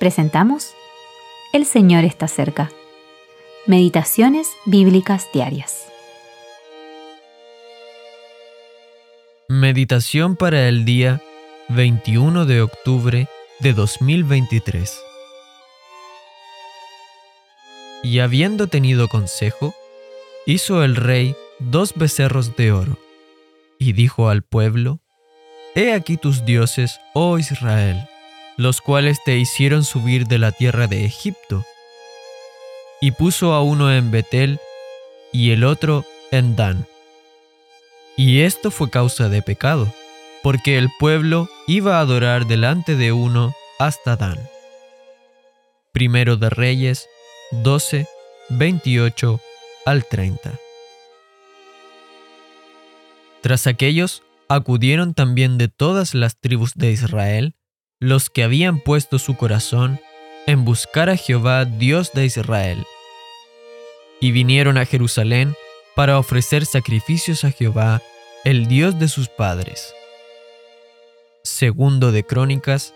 presentamos El Señor está cerca. Meditaciones Bíblicas Diarias. Meditación para el día 21 de octubre de 2023. Y habiendo tenido consejo, hizo el rey dos becerros de oro, y dijo al pueblo, He aquí tus dioses, oh Israel los cuales te hicieron subir de la tierra de Egipto. Y puso a uno en Betel y el otro en Dan. Y esto fue causa de pecado, porque el pueblo iba a adorar delante de uno hasta Dan. Primero de Reyes 12, 28 al 30. Tras aquellos acudieron también de todas las tribus de Israel los que habían puesto su corazón en buscar a Jehová Dios de Israel. Y vinieron a Jerusalén para ofrecer sacrificios a Jehová, el Dios de sus padres. Segundo de Crónicas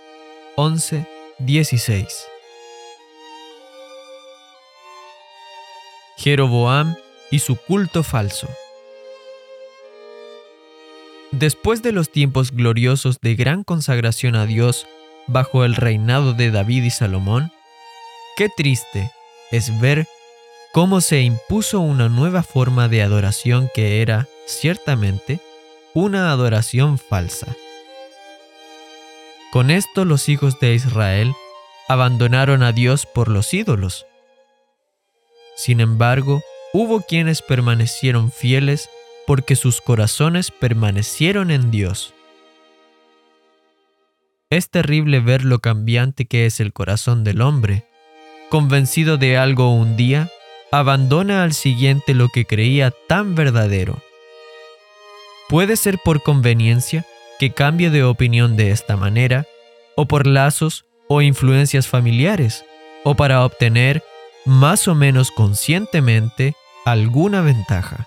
11, 16. Jeroboam y su culto falso. Después de los tiempos gloriosos de gran consagración a Dios bajo el reinado de David y Salomón, qué triste es ver cómo se impuso una nueva forma de adoración que era, ciertamente, una adoración falsa. Con esto los hijos de Israel abandonaron a Dios por los ídolos. Sin embargo, hubo quienes permanecieron fieles porque sus corazones permanecieron en Dios. Es terrible ver lo cambiante que es el corazón del hombre. Convencido de algo un día, abandona al siguiente lo que creía tan verdadero. Puede ser por conveniencia que cambie de opinión de esta manera, o por lazos o influencias familiares, o para obtener, más o menos conscientemente, alguna ventaja.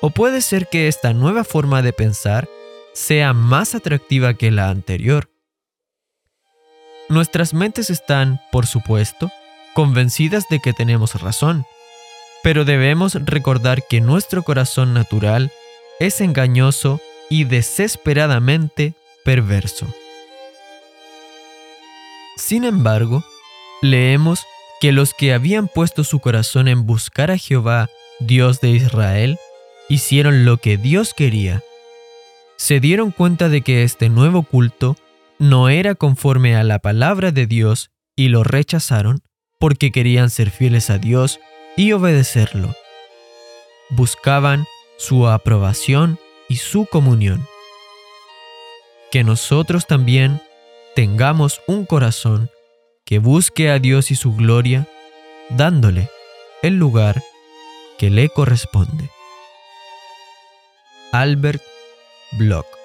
O puede ser que esta nueva forma de pensar sea más atractiva que la anterior. Nuestras mentes están, por supuesto, convencidas de que tenemos razón, pero debemos recordar que nuestro corazón natural es engañoso y desesperadamente perverso. Sin embargo, leemos que los que habían puesto su corazón en buscar a Jehová, Dios de Israel, hicieron lo que Dios quería. Se dieron cuenta de que este nuevo culto no era conforme a la palabra de Dios y lo rechazaron porque querían ser fieles a Dios y obedecerlo. Buscaban su aprobación y su comunión. Que nosotros también tengamos un corazón que busque a Dios y su gloria, dándole el lugar que le corresponde. Albert block.